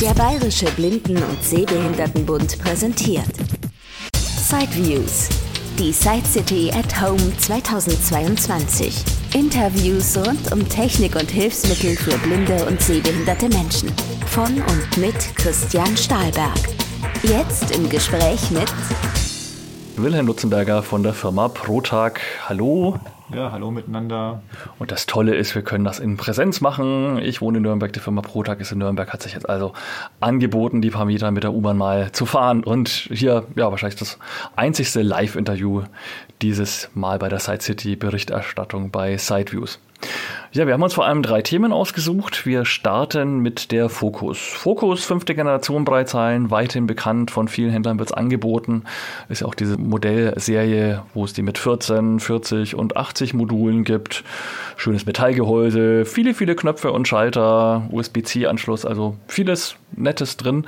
Der Bayerische Blinden- und Sehbehindertenbund präsentiert Sideviews, die Side City at Home 2022. Interviews rund um Technik und Hilfsmittel für blinde und sehbehinderte Menschen. Von und mit Christian Stahlberg. Jetzt im Gespräch mit Wilhelm Lutzenberger von der Firma Protag. Hallo. Ja, hallo miteinander. Und das Tolle ist, wir können das in Präsenz machen. Ich wohne in Nürnberg, die Firma Protag ist in Nürnberg, hat sich jetzt also angeboten, die paar Meter mit der U-Bahn mal zu fahren. Und hier, ja, wahrscheinlich das einzigste Live-Interview dieses Mal bei der Side City Berichterstattung bei Sideviews. Ja, wir haben uns vor allem drei Themen ausgesucht. Wir starten mit der Focus. Focus, fünfte Generation Breitzahlen, weithin bekannt, von vielen Händlern wird es angeboten. Ist ja auch diese Modellserie, wo es die mit 14, 40 und 80 Modulen gibt. Schönes Metallgehäuse, viele, viele Knöpfe und Schalter, USB-C-Anschluss, also vieles Nettes drin.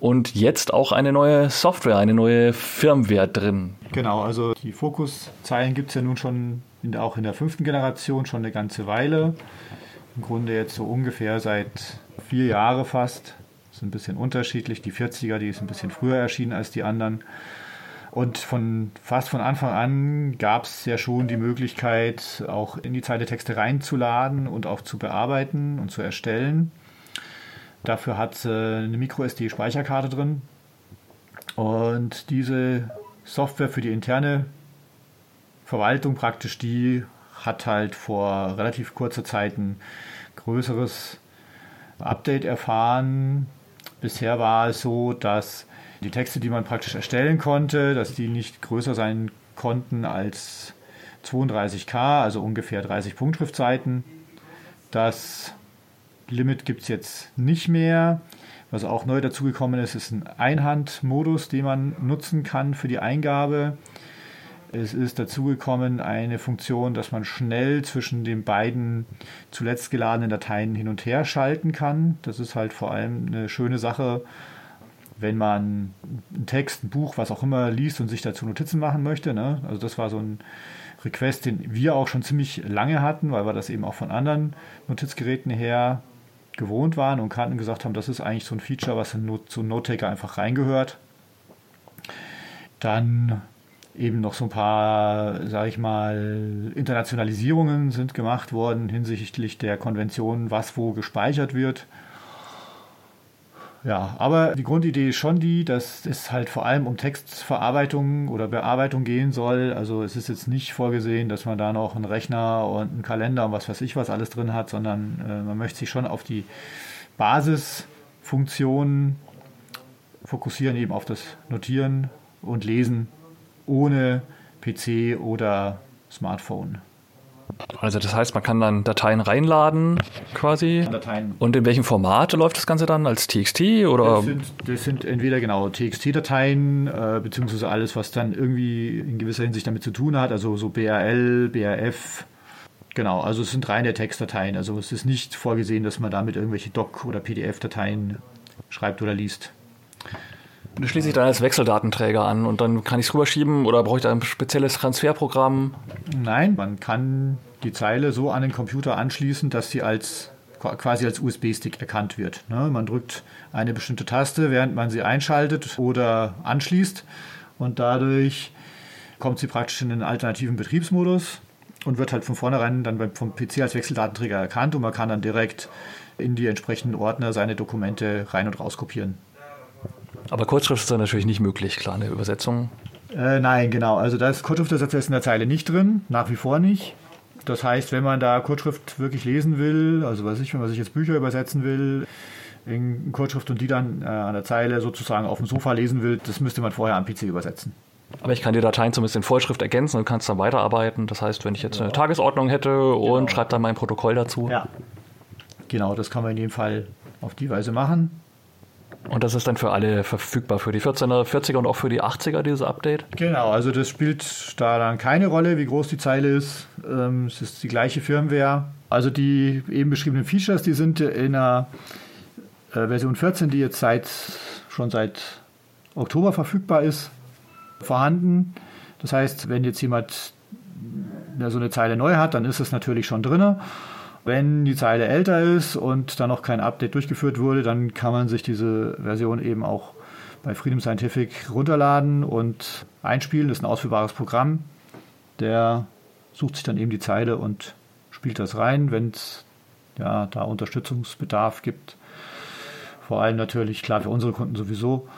Und jetzt auch eine neue Software, eine neue Firmware drin. Genau, also die Focus-Zeilen gibt es ja nun schon in auch in der fünften Generation schon eine ganze Weile. Im Grunde jetzt so ungefähr seit vier Jahren fast. Ist ein bisschen unterschiedlich. Die 40er, die ist ein bisschen früher erschienen als die anderen. Und von fast von Anfang an gab es ja schon die Möglichkeit, auch in die Zeile Texte reinzuladen und auch zu bearbeiten und zu erstellen. Dafür hat es eine MicroSD-Speicherkarte drin. Und diese Software für die interne Verwaltung praktisch, die hat halt vor relativ kurzer Zeit ein größeres Update erfahren. Bisher war es so, dass die Texte, die man praktisch erstellen konnte, dass die nicht größer sein konnten als 32K, also ungefähr 30 Punktschriftseiten. Das Limit gibt es jetzt nicht mehr. Was auch neu dazugekommen ist, ist ein Einhandmodus, den man nutzen kann für die Eingabe. Es ist dazugekommen eine Funktion, dass man schnell zwischen den beiden zuletzt geladenen Dateien hin und her schalten kann. Das ist halt vor allem eine schöne Sache, wenn man einen Text, ein Buch, was auch immer liest und sich dazu Notizen machen möchte. Ne? Also das war so ein Request, den wir auch schon ziemlich lange hatten, weil wir das eben auch von anderen Notizgeräten her gewohnt waren und kannten und gesagt haben, das ist eigentlich so ein Feature, was in Not zu NoteTaker einfach reingehört. Dann eben noch so ein paar, sage ich mal, Internationalisierungen sind gemacht worden hinsichtlich der Konvention, was wo gespeichert wird. Ja, aber die Grundidee ist schon die, dass es halt vor allem um Textverarbeitung oder Bearbeitung gehen soll. Also es ist jetzt nicht vorgesehen, dass man da noch einen Rechner und einen Kalender und was weiß ich was alles drin hat, sondern äh, man möchte sich schon auf die Basisfunktionen fokussieren, eben auf das Notieren und Lesen ohne PC oder Smartphone. Also das heißt, man kann dann Dateien reinladen quasi. Dateien. Und in welchem Format läuft das Ganze dann? Als TXT oder? Das sind, das sind entweder genau TXT-Dateien, äh, beziehungsweise alles, was dann irgendwie in gewisser Hinsicht damit zu tun hat, also so BRL, BRF. Genau, also es sind reine Textdateien. Also es ist nicht vorgesehen, dass man damit irgendwelche Doc- oder PDF-Dateien schreibt oder liest. Schließe ich dann als Wechseldatenträger an und dann kann ich es rüberschieben oder brauche ich da ein spezielles Transferprogramm? Nein, man kann die Zeile so an den Computer anschließen, dass sie als quasi als USB-Stick erkannt wird. Ne? Man drückt eine bestimmte Taste, während man sie einschaltet oder anschließt und dadurch kommt sie praktisch in den alternativen Betriebsmodus und wird halt von vornherein dann vom PC als Wechseldatenträger erkannt und man kann dann direkt in die entsprechenden Ordner seine Dokumente rein und raus kopieren. Aber Kurzschrift ist dann natürlich nicht möglich, klar, eine Übersetzung. Äh, nein, genau. Also da ist Kurzschriftersatz ist in der Zeile nicht drin, nach wie vor nicht. Das heißt, wenn man da Kurzschrift wirklich lesen will, also was ich, wenn man sich jetzt Bücher übersetzen will, in Kurzschrift und die dann äh, an der Zeile sozusagen auf dem Sofa lesen will, das müsste man vorher am PC übersetzen. Aber ich kann die Dateien zumindest in Vollschrift ergänzen und kann es dann weiterarbeiten. Das heißt, wenn ich jetzt eine Tagesordnung hätte und genau. schreibe dann mein Protokoll dazu. Ja, genau, das kann man in jedem Fall auf die Weise machen. Und das ist dann für alle verfügbar, für die 14er, 40er und auch für die 80er, dieses Update? Genau, also das spielt da dann keine Rolle, wie groß die Zeile ist. Ähm, es ist die gleiche Firmware. Also die eben beschriebenen Features, die sind in der äh, Version 14, die jetzt seit, schon seit Oktober verfügbar ist, vorhanden. Das heißt, wenn jetzt jemand so eine Zeile neu hat, dann ist es natürlich schon drin. Wenn die Zeile älter ist und da noch kein Update durchgeführt wurde, dann kann man sich diese Version eben auch bei Freedom Scientific runterladen und einspielen. Das ist ein ausführbares Programm. Der sucht sich dann eben die Zeile und spielt das rein, wenn es ja, da Unterstützungsbedarf gibt. Vor allem natürlich, klar, für unsere Kunden sowieso.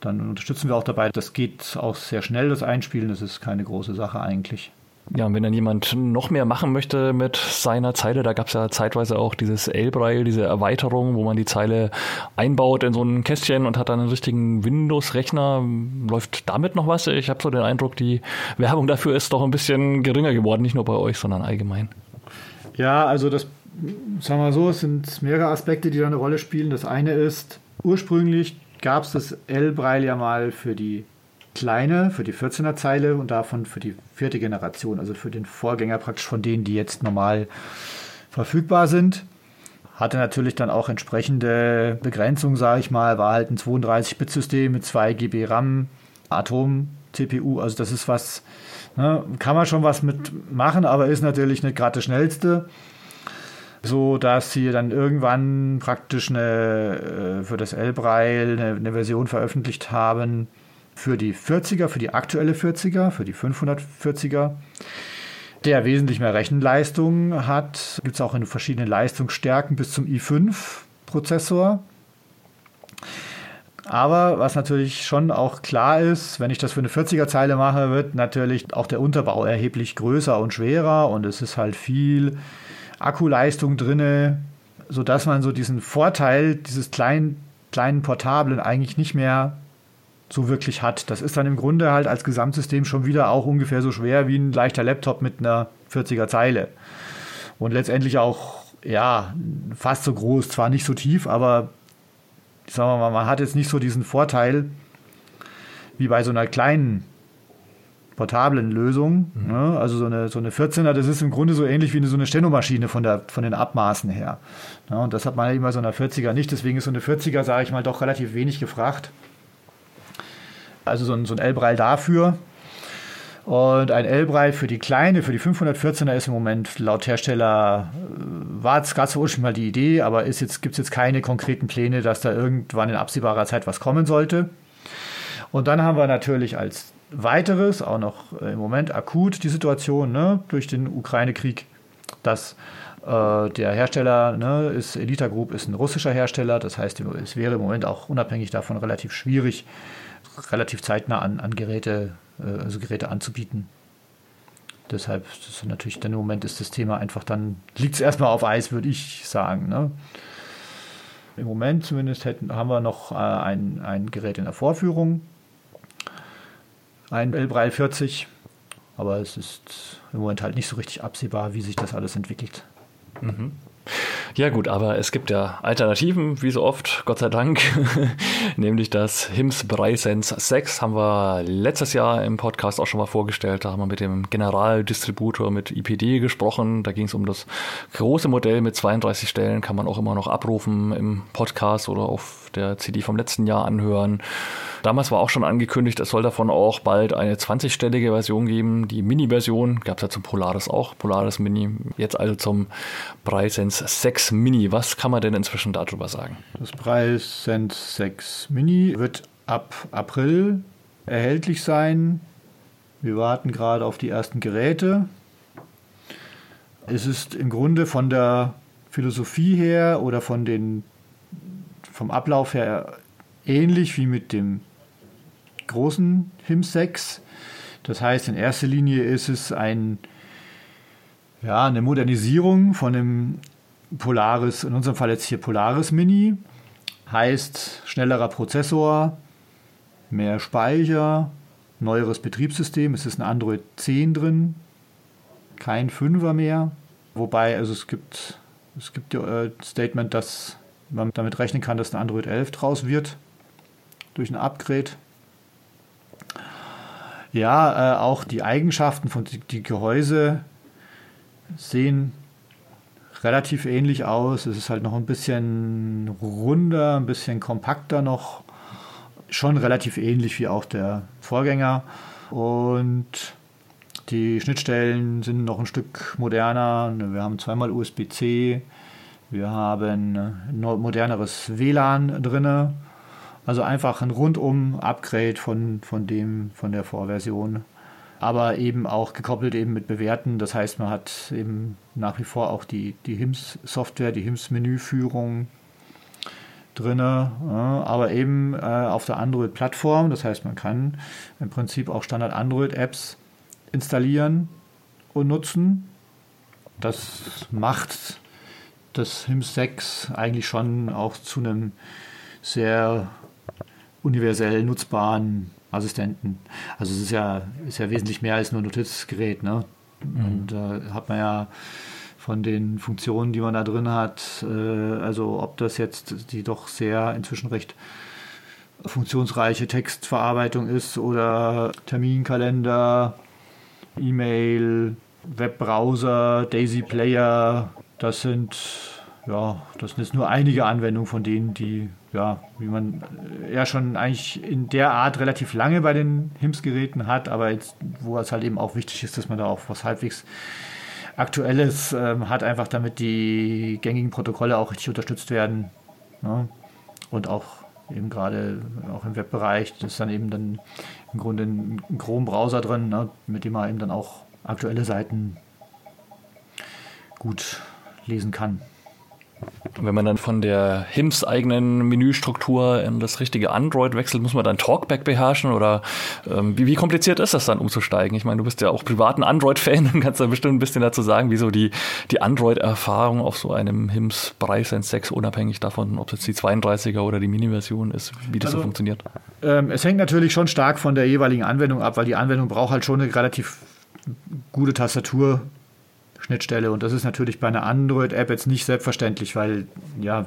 Dann unterstützen wir auch dabei. Das geht auch sehr schnell, das Einspielen. Das ist keine große Sache eigentlich. Ja, und wenn dann jemand noch mehr machen möchte mit seiner Zeile, da gab es ja zeitweise auch dieses Elbrail, diese Erweiterung, wo man die Zeile einbaut in so ein Kästchen und hat dann einen richtigen Windows-Rechner. Läuft damit noch was? Ich habe so den Eindruck, die Werbung dafür ist doch ein bisschen geringer geworden, nicht nur bei euch, sondern allgemein. Ja, also das, sagen wir so, es sind mehrere Aspekte, die da eine Rolle spielen. Das eine ist, ursprünglich gab es das L-Braille ja mal für die kleine, für die 14er Zeile und davon für die vierte Generation, also für den Vorgänger praktisch von denen, die jetzt normal verfügbar sind. Hatte natürlich dann auch entsprechende Begrenzungen, sage ich mal, war halt ein 32-Bit-System mit 2 GB RAM, Atom-CPU, also das ist was, ne, kann man schon was mitmachen, aber ist natürlich nicht gerade das schnellste so dass sie dann irgendwann praktisch eine, äh, für das L-Braille eine, eine, Version veröffentlicht haben für die 40er, für die aktuelle 40er, für die 540er, der wesentlich mehr Rechenleistung hat. Gibt es auch in verschiedenen Leistungsstärken bis zum i5-Prozessor. Aber was natürlich schon auch klar ist, wenn ich das für eine 40er-Zeile mache, wird natürlich auch der Unterbau erheblich größer und schwerer und es ist halt viel Akkuleistung drin, sodass man so diesen Vorteil dieses kleinen, kleinen Portablen eigentlich nicht mehr so wirklich hat. Das ist dann im Grunde halt als Gesamtsystem schon wieder auch ungefähr so schwer wie ein leichter Laptop mit einer 40er Zeile. Und letztendlich auch, ja, fast so groß, zwar nicht so tief, aber sagen wir mal, man hat jetzt nicht so diesen Vorteil wie bei so einer kleinen portablen Lösung. Mhm. Ne? Also so eine, so eine 14er, das ist im Grunde so ähnlich wie eine, so eine Stenomaschine von, der, von den Abmaßen her. Ne? Und das hat man immer so einer 40er nicht. Deswegen ist so eine 40er, sage ich mal, doch relativ wenig gefragt. Also so ein, so ein L-Braille dafür. Und ein L-Braille für die kleine, für die 514er ist im Moment laut Hersteller, äh, war es gerade so ursprünglich mal die Idee, aber gibt es jetzt keine konkreten Pläne, dass da irgendwann in absehbarer Zeit was kommen sollte. Und dann haben wir natürlich als weiteres, auch noch äh, im Moment akut die Situation ne, durch den Ukraine-Krieg, dass äh, der Hersteller ne, ist Elita Group ist ein russischer Hersteller, das heißt, es wäre im Moment auch unabhängig davon relativ schwierig, relativ zeitnah an, an Geräte, äh, also Geräte anzubieten. Deshalb ist natürlich dann im Moment ist das Thema einfach dann liegt es erstmal auf Eis, würde ich sagen. Ne? Im Moment zumindest hätten, haben wir noch äh, ein, ein Gerät in der Vorführung, ein L-Braille 40. Aber es ist im Moment halt nicht so richtig absehbar, wie sich das alles entwickelt. Mhm. Ja gut, aber es gibt ja Alternativen, wie so oft, Gott sei Dank, nämlich das HIMS Breisens 6 haben wir letztes Jahr im Podcast auch schon mal vorgestellt. Da haben wir mit dem Generaldistributor mit IPD gesprochen. Da ging es um das große Modell mit 32 Stellen, kann man auch immer noch abrufen im Podcast oder auf der CD vom letzten Jahr anhören. Damals war auch schon angekündigt, es soll davon auch bald eine 20-stellige Version geben. Die Mini-Version gab es ja zum Polaris auch, Polaris Mini. Jetzt also zum Preisens 6 Mini. Was kann man denn inzwischen darüber sagen? Das Preisens 6 Mini wird ab April erhältlich sein. Wir warten gerade auf die ersten Geräte. Es ist im Grunde von der Philosophie her oder von den, vom Ablauf her ähnlich wie mit dem großen HIM6. Das heißt, in erster Linie ist es ein, ja, eine Modernisierung von dem Polaris, in unserem Fall jetzt hier Polaris Mini. Heißt schnellerer Prozessor, mehr Speicher, neueres Betriebssystem. Es ist ein Android 10 drin, kein 5er mehr. Wobei, also es gibt, es gibt ja äh, Statement, dass man damit rechnen kann, dass ein Android 11 draus wird durch ein Upgrade. Ja, äh, auch die Eigenschaften von die, die Gehäuse sehen relativ ähnlich aus. Es ist halt noch ein bisschen runder, ein bisschen kompakter noch. Schon relativ ähnlich wie auch der Vorgänger. Und Die Schnittstellen sind noch ein Stück moderner. Wir haben zweimal USB-C, wir haben ein moderneres WLAN drin. Also einfach ein rundum Upgrade von, von, dem, von der Vorversion. Aber eben auch gekoppelt eben mit Bewerten. Das heißt, man hat eben nach wie vor auch die, die HIMS-Software, die HIMS-Menüführung drin, aber eben äh, auf der Android-Plattform. Das heißt, man kann im Prinzip auch Standard-Android-Apps installieren und nutzen. Das macht das HIMS 6 eigentlich schon auch zu einem sehr universell nutzbaren Assistenten. Also es ist ja, ist ja wesentlich mehr als nur ein Notizgerät. Ne? Mhm. Und da äh, hat man ja von den Funktionen, die man da drin hat, äh, also ob das jetzt die doch sehr inzwischen recht funktionsreiche Textverarbeitung ist oder Terminkalender, E-Mail, Webbrowser, Daisy Player, das sind ja, das sind jetzt nur einige Anwendungen von denen, die, ja, wie man ja schon eigentlich in der Art relativ lange bei den HIMS-Geräten hat, aber jetzt, wo es halt eben auch wichtig ist, dass man da auch was halbwegs Aktuelles ähm, hat, einfach damit die gängigen Protokolle auch richtig unterstützt werden. Ne? Und auch eben gerade auch im Webbereich, ist dann eben dann im Grunde ein Chrome-Browser drin, ne? mit dem man eben dann auch aktuelle Seiten gut lesen kann. Wenn man dann von der HIMS eigenen Menüstruktur in das richtige Android wechselt, muss man dann Talkback beherrschen oder ähm, wie, wie, kompliziert ist das dann umzusteigen? Ich meine, du bist ja auch privaten Android-Fan und kannst da bestimmt ein bisschen dazu sagen, wieso die, die Android-Erfahrung auf so einem HIMS Preis 6 unabhängig davon, ob es jetzt die 32er oder die Mini-Version ist, wie das also, so funktioniert. Ähm, es hängt natürlich schon stark von der jeweiligen Anwendung ab, weil die Anwendung braucht halt schon eine relativ gute Tastatur Schnittstelle. Und das ist natürlich bei einer Android-App jetzt nicht selbstverständlich, weil ja,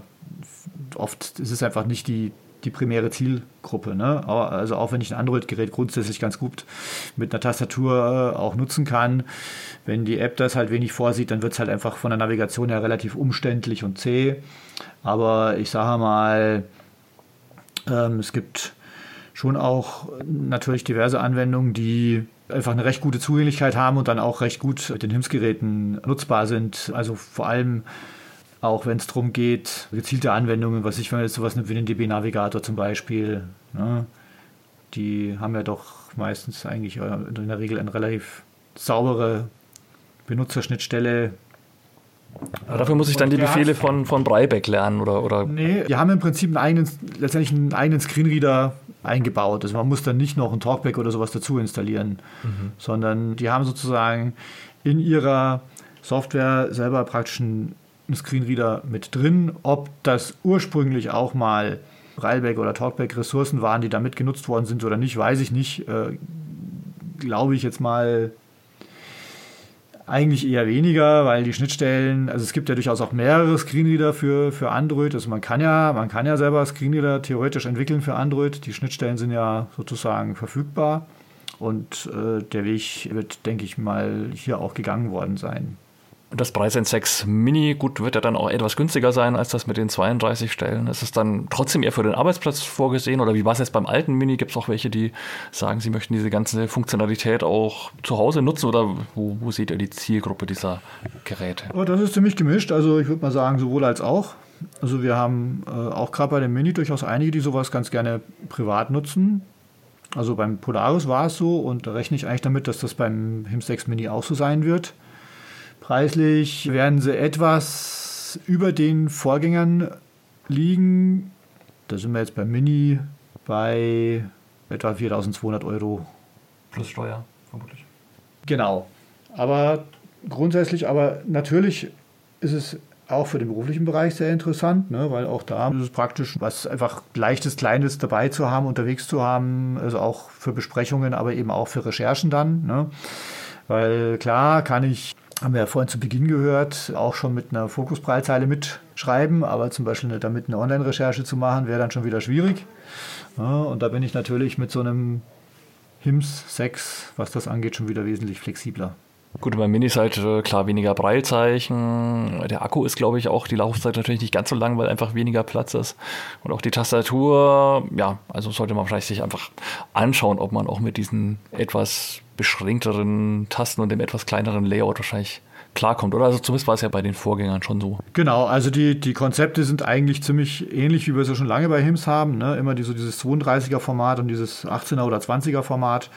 oft ist es einfach nicht die, die primäre Zielgruppe. Ne? Also auch wenn ich ein Android-Gerät grundsätzlich ganz gut mit einer Tastatur äh, auch nutzen kann, wenn die App das halt wenig vorsieht, dann wird es halt einfach von der Navigation her relativ umständlich und zäh. Aber ich sage mal, ähm, es gibt schon auch natürlich diverse Anwendungen, die einfach eine recht gute Zugänglichkeit haben und dann auch recht gut mit den HIMS-Geräten nutzbar sind. Also vor allem auch wenn es darum geht, gezielte Anwendungen, was ich, wenn jetzt sowas wie den DB-Navigator zum Beispiel, ne, die haben ja doch meistens eigentlich äh, in der Regel eine relativ saubere Benutzerschnittstelle. Aber dafür muss ich dann die Befehle von, von Breibeck lernen, oder, oder? Nee, die haben im Prinzip einen eigenen, letztendlich einen eigenen Screenreader eingebaut. Also man muss dann nicht noch ein Talkback oder sowas dazu installieren, mhm. sondern die haben sozusagen in ihrer Software selber praktisch einen Screenreader mit drin. Ob das ursprünglich auch mal Railback oder Talkback Ressourcen waren, die damit genutzt worden sind oder nicht, weiß ich nicht. Äh, Glaube ich jetzt mal eigentlich eher weniger, weil die Schnittstellen, also es gibt ja durchaus auch mehrere Screenreader für, für Android. Also man kann ja, man kann ja selber Screenreader theoretisch entwickeln für Android. Die Schnittstellen sind ja sozusagen verfügbar. Und äh, der Weg wird, denke ich mal, hier auch gegangen worden sein. Das Preis 6 Mini, gut, wird ja dann auch etwas günstiger sein als das mit den 32 Stellen. Ist es dann trotzdem eher für den Arbeitsplatz vorgesehen oder wie war es jetzt beim alten Mini? Gibt es auch welche, die sagen, sie möchten diese ganze Funktionalität auch zu Hause nutzen oder wo, wo seht ihr die Zielgruppe dieser Geräte? Oh, das ist ziemlich gemischt. Also ich würde mal sagen, sowohl als auch. Also wir haben äh, auch gerade bei dem Mini durchaus einige, die sowas ganz gerne privat nutzen. Also beim Polaris war es so und da rechne ich eigentlich damit, dass das beim HIMS 6 Mini auch so sein wird. Preislich werden sie etwas über den Vorgängern liegen. Da sind wir jetzt beim Mini bei etwa 4200 Euro. Plus Steuer, vermutlich. Genau. Aber grundsätzlich, aber natürlich ist es auch für den beruflichen Bereich sehr interessant, ne? weil auch da ist es praktisch, was einfach leichtes, kleines dabei zu haben, unterwegs zu haben, also auch für Besprechungen, aber eben auch für Recherchen dann. Ne? Weil klar kann ich haben wir ja vorhin zu Beginn gehört, auch schon mit einer Fokuspreilzeile mitschreiben, aber zum Beispiel damit eine Online-Recherche zu machen, wäre dann schon wieder schwierig. Ja, und da bin ich natürlich mit so einem HIMS 6, was das angeht, schon wieder wesentlich flexibler. Gut, beim Mini halt klar weniger Breilzeichen. Der Akku ist, glaube ich, auch die Laufzeit natürlich nicht ganz so lang, weil einfach weniger Platz ist. Und auch die Tastatur, ja, also sollte man vielleicht sich einfach anschauen, ob man auch mit diesen etwas beschränkteren Tasten und dem etwas kleineren Layout wahrscheinlich klarkommt, oder? Also zumindest war es ja bei den Vorgängern schon so. Genau, also die, die Konzepte sind eigentlich ziemlich ähnlich, wie wir sie schon lange bei HIMS haben. Ne? Immer die, so dieses 32er Format und dieses 18er oder 20er Format.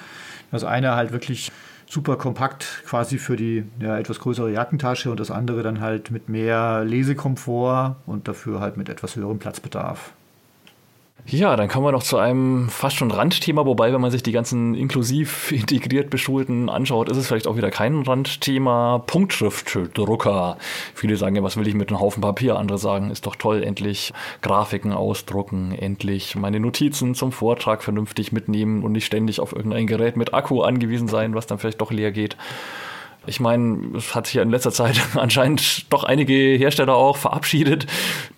Das eine halt wirklich super kompakt quasi für die ja, etwas größere Jackentasche und das andere dann halt mit mehr Lesekomfort und dafür halt mit etwas höherem Platzbedarf. Ja, dann kommen wir noch zu einem fast schon Randthema, wobei, wenn man sich die ganzen inklusiv integriert Beschulten anschaut, ist es vielleicht auch wieder kein Randthema. Punktschriftdrucker. Viele sagen ja, was will ich mit einem Haufen Papier? Andere sagen, ist doch toll, endlich Grafiken ausdrucken, endlich meine Notizen zum Vortrag vernünftig mitnehmen und nicht ständig auf irgendein Gerät mit Akku angewiesen sein, was dann vielleicht doch leer geht. Ich meine, es hat sich ja in letzter Zeit anscheinend doch einige Hersteller auch verabschiedet.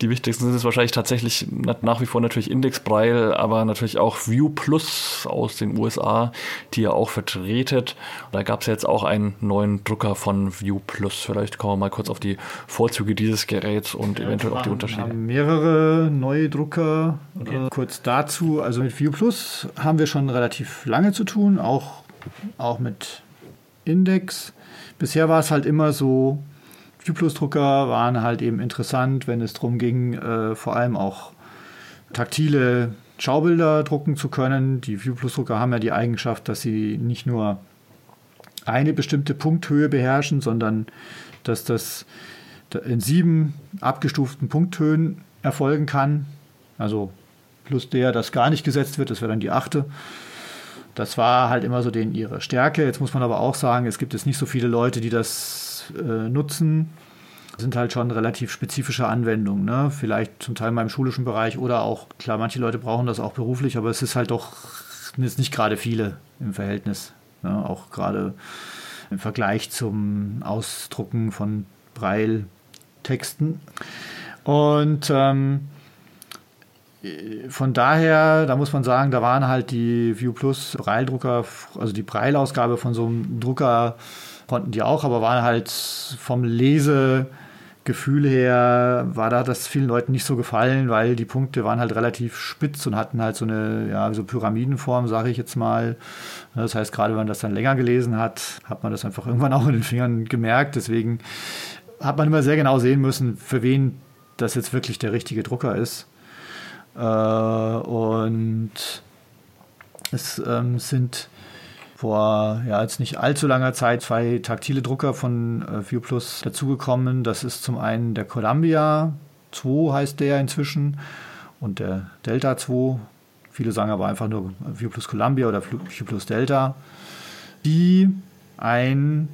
Die wichtigsten sind es wahrscheinlich tatsächlich nach wie vor natürlich Index Braille, aber natürlich auch View Plus aus den USA, die ihr auch vertretet. Da gab es jetzt auch einen neuen Drucker von View Plus. Vielleicht kommen wir mal kurz auf die Vorzüge dieses Geräts und ja, eventuell auch die Unterschiede. Wir haben mehrere neue Drucker. Okay. Äh, kurz dazu, also mit View Plus haben wir schon relativ lange zu tun, auch, auch mit Index. Bisher war es halt immer so, View-Plus-Drucker waren halt eben interessant, wenn es darum ging, äh, vor allem auch taktile Schaubilder drucken zu können. Die View-Plus-Drucker haben ja die Eigenschaft, dass sie nicht nur eine bestimmte Punkthöhe beherrschen, sondern dass das in sieben abgestuften Punkthöhen erfolgen kann. Also plus der, das gar nicht gesetzt wird, das wäre dann die achte. Das war halt immer so denen ihre Stärke. Jetzt muss man aber auch sagen, es gibt jetzt nicht so viele Leute, die das äh, nutzen. Das sind halt schon relativ spezifische Anwendungen. Ne? Vielleicht zum Teil in meinem schulischen Bereich oder auch, klar, manche Leute brauchen das auch beruflich, aber es ist halt doch jetzt nicht gerade viele im Verhältnis. Ne? Auch gerade im Vergleich zum Ausdrucken von Braille-Texten. Und ähm, von daher, da muss man sagen, da waren halt die View Plus Braille-Drucker, also die Braille-Ausgabe von so einem Drucker konnten die auch, aber waren halt vom Lesegefühl her, war da das vielen Leuten nicht so gefallen, weil die Punkte waren halt relativ spitz und hatten halt so eine, ja, so Pyramidenform, sage ich jetzt mal. Das heißt, gerade wenn man das dann länger gelesen hat, hat man das einfach irgendwann auch in den Fingern gemerkt. Deswegen hat man immer sehr genau sehen müssen, für wen das jetzt wirklich der richtige Drucker ist. Äh, und es ähm, sind vor ja, jetzt nicht allzu langer Zeit zwei taktile Drucker von äh, View Plus dazugekommen. Das ist zum einen der Columbia 2 heißt der inzwischen und der Delta 2. Viele sagen aber einfach nur View Plus Columbia oder View Plus Delta, die ein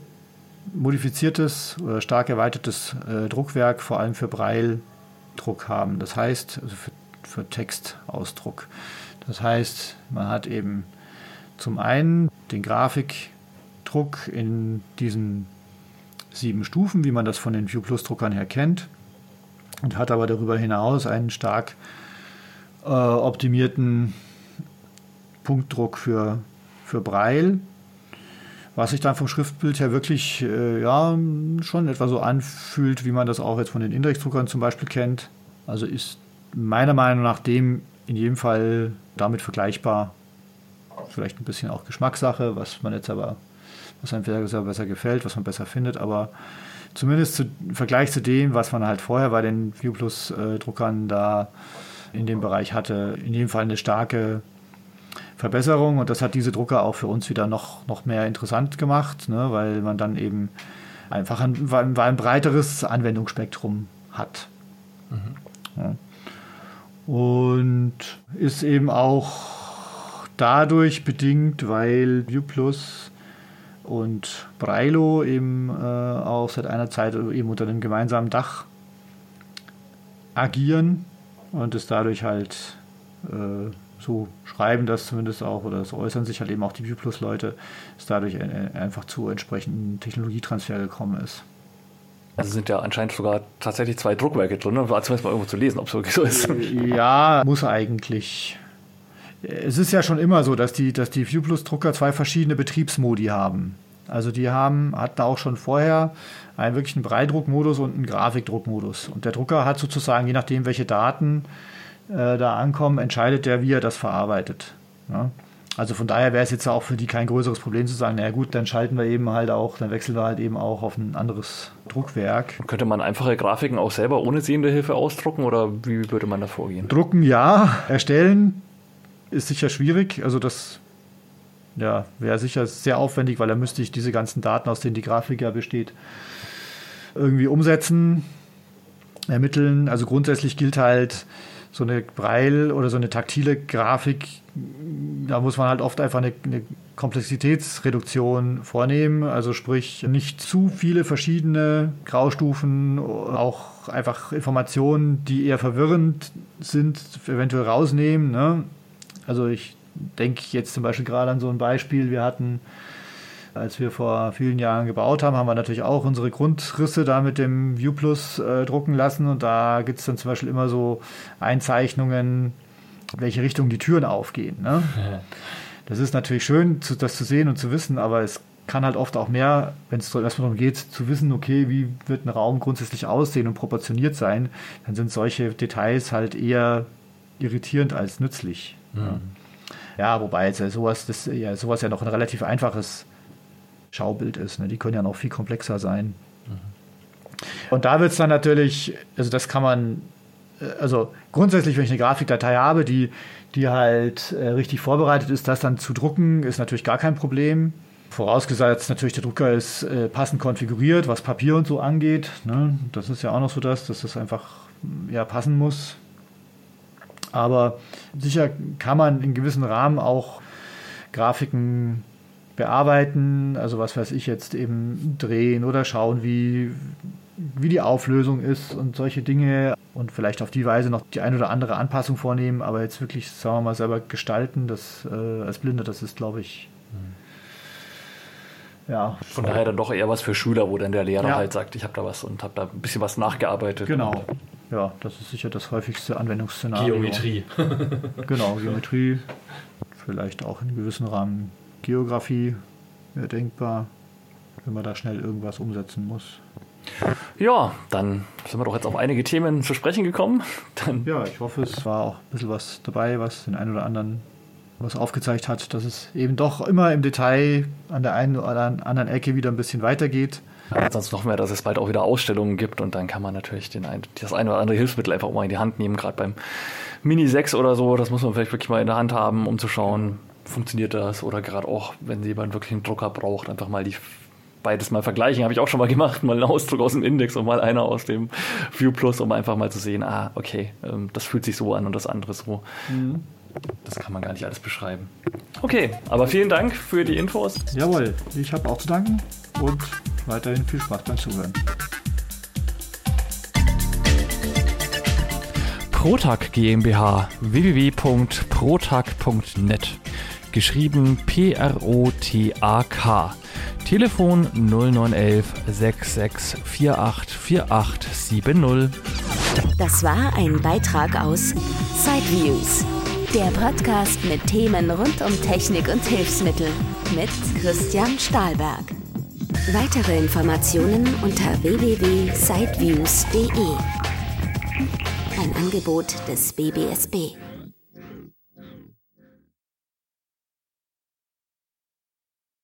modifiziertes oder stark erweitertes äh, Druckwerk vor allem für Braille-Druck haben. Das heißt, also für für Textausdruck. Das heißt, man hat eben zum einen den Grafikdruck in diesen sieben Stufen, wie man das von den View Plus Druckern her kennt, und hat aber darüber hinaus einen stark äh, optimierten Punktdruck für, für Braille, was sich dann vom Schriftbild her wirklich äh, ja, schon etwa so anfühlt, wie man das auch jetzt von den Indexdruckern zum Beispiel kennt. Also ist meiner Meinung nach dem in jedem Fall damit vergleichbar. Vielleicht ein bisschen auch Geschmackssache, was man jetzt aber, was einem besser, besser gefällt, was man besser findet, aber zumindest zu, im Vergleich zu dem, was man halt vorher bei den View Plus äh, Druckern da in dem Bereich hatte, in jedem Fall eine starke Verbesserung und das hat diese Drucker auch für uns wieder noch, noch mehr interessant gemacht, ne, weil man dann eben einfach ein, ein breiteres Anwendungsspektrum hat. Mhm. Ja. Und ist eben auch dadurch bedingt, weil View Plus und Brailo eben äh, auch seit einer Zeit eben unter einem gemeinsamen Dach agieren und es dadurch halt äh, so schreiben das zumindest auch oder so äußern sich halt eben auch die View Plus Leute, es dadurch einfach zu entsprechenden Technologietransfer gekommen ist. Also sind ja anscheinend sogar tatsächlich zwei Druckwerke drin. War zumindest mal irgendwo zu lesen, ob es wirklich so ist. Ja, muss eigentlich. Es ist ja schon immer so, dass die, dass die View Plus Drucker zwei verschiedene Betriebsmodi haben. Also die haben, hatten auch schon vorher einen wirklichen Breidruckmodus und einen Grafikdruckmodus. Und der Drucker hat sozusagen, je nachdem, welche Daten äh, da ankommen, entscheidet der, wie er das verarbeitet. Ja? Also von daher wäre es jetzt auch für die kein größeres Problem zu sagen, naja gut, dann schalten wir eben halt auch, dann wechseln wir halt eben auch auf ein anderes Druckwerk. Könnte man einfache Grafiken auch selber ohne sehende Hilfe ausdrucken oder wie würde man da vorgehen? Drucken ja, erstellen ist sicher schwierig. Also das ja, wäre sicher sehr aufwendig, weil da müsste ich diese ganzen Daten, aus denen die Grafik ja besteht, irgendwie umsetzen, ermitteln. Also grundsätzlich gilt halt, so eine Braille oder so eine taktile Grafik, da muss man halt oft einfach eine, eine Komplexitätsreduktion vornehmen. Also sprich, nicht zu viele verschiedene Graustufen, auch einfach Informationen, die eher verwirrend sind, eventuell rausnehmen. Ne? Also ich denke jetzt zum Beispiel gerade an so ein Beispiel. Wir hatten als wir vor vielen Jahren gebaut haben, haben wir natürlich auch unsere Grundrisse da mit dem View Plus äh, drucken lassen. Und da gibt es dann zum Beispiel immer so Einzeichnungen, welche Richtung die Türen aufgehen. Ne? Ja. Das ist natürlich schön, das zu sehen und zu wissen, aber es kann halt oft auch mehr, wenn es erstmal darum geht, zu wissen, okay, wie wird ein Raum grundsätzlich aussehen und proportioniert sein, dann sind solche Details halt eher irritierend als nützlich. Mhm. Ja, wobei jetzt sowas, das, ja, sowas ja noch ein relativ einfaches Schaubild ist. Ne? Die können ja noch viel komplexer sein. Mhm. Und da wird es dann natürlich, also das kann man, äh, also grundsätzlich, wenn ich eine Grafikdatei habe, die, die halt äh, richtig vorbereitet ist, das dann zu drucken, ist natürlich gar kein Problem. Vorausgesetzt natürlich, der Drucker ist äh, passend konfiguriert, was Papier und so angeht. Ne? Das ist ja auch noch so das, dass das einfach ja, passen muss. Aber sicher kann man in gewissen Rahmen auch Grafiken bearbeiten, also was weiß ich jetzt eben drehen oder schauen, wie, wie die Auflösung ist und solche Dinge und vielleicht auf die Weise noch die ein oder andere Anpassung vornehmen, aber jetzt wirklich, sagen wir mal, selber gestalten, das äh, als Blinde, das ist, glaube ich, mhm. ja. Von daher dann doch eher was für Schüler, wo dann der Lehrer ja. halt sagt, ich habe da was und habe da ein bisschen was nachgearbeitet. Genau. Ja, das ist sicher das häufigste Anwendungsszenario. Geometrie. genau, Geometrie. Vielleicht auch in gewissen Rahmen Geografie wäre denkbar, wenn man da schnell irgendwas umsetzen muss. Ja, dann sind wir doch jetzt auf einige Themen zu sprechen gekommen. Dann ja, ich hoffe, es war auch ein bisschen was dabei, was den einen oder anderen was aufgezeigt hat, dass es eben doch immer im Detail an der einen oder anderen Ecke wieder ein bisschen weitergeht. Ja, sonst hoffen wir, dass es bald auch wieder Ausstellungen gibt und dann kann man natürlich den ein, das eine oder andere Hilfsmittel einfach mal in die Hand nehmen, gerade beim Mini 6 oder so. Das muss man vielleicht wirklich mal in der Hand haben, um zu schauen, funktioniert das oder gerade auch, wenn jemand wirklich einen Drucker braucht, einfach mal die beides mal vergleichen. Habe ich auch schon mal gemacht, mal einen Ausdruck aus dem Index und mal einer aus dem View Plus, um einfach mal zu sehen, ah, okay, ähm, das fühlt sich so an und das andere so. Mhm. Das kann man gar nicht alles beschreiben. Okay, aber vielen Dank für die Infos. Jawohl, ich habe auch zu danken und weiterhin viel Spaß beim Zuhören. Protag GmbH www.protag.net geschrieben P-R-O-T-A-K. Telefon 0911 66484870. Das war ein Beitrag aus Sideviews, der Podcast mit Themen rund um Technik und Hilfsmittel mit Christian Stahlberg. Weitere Informationen unter www.sideviews.de. Ein Angebot des BBSB.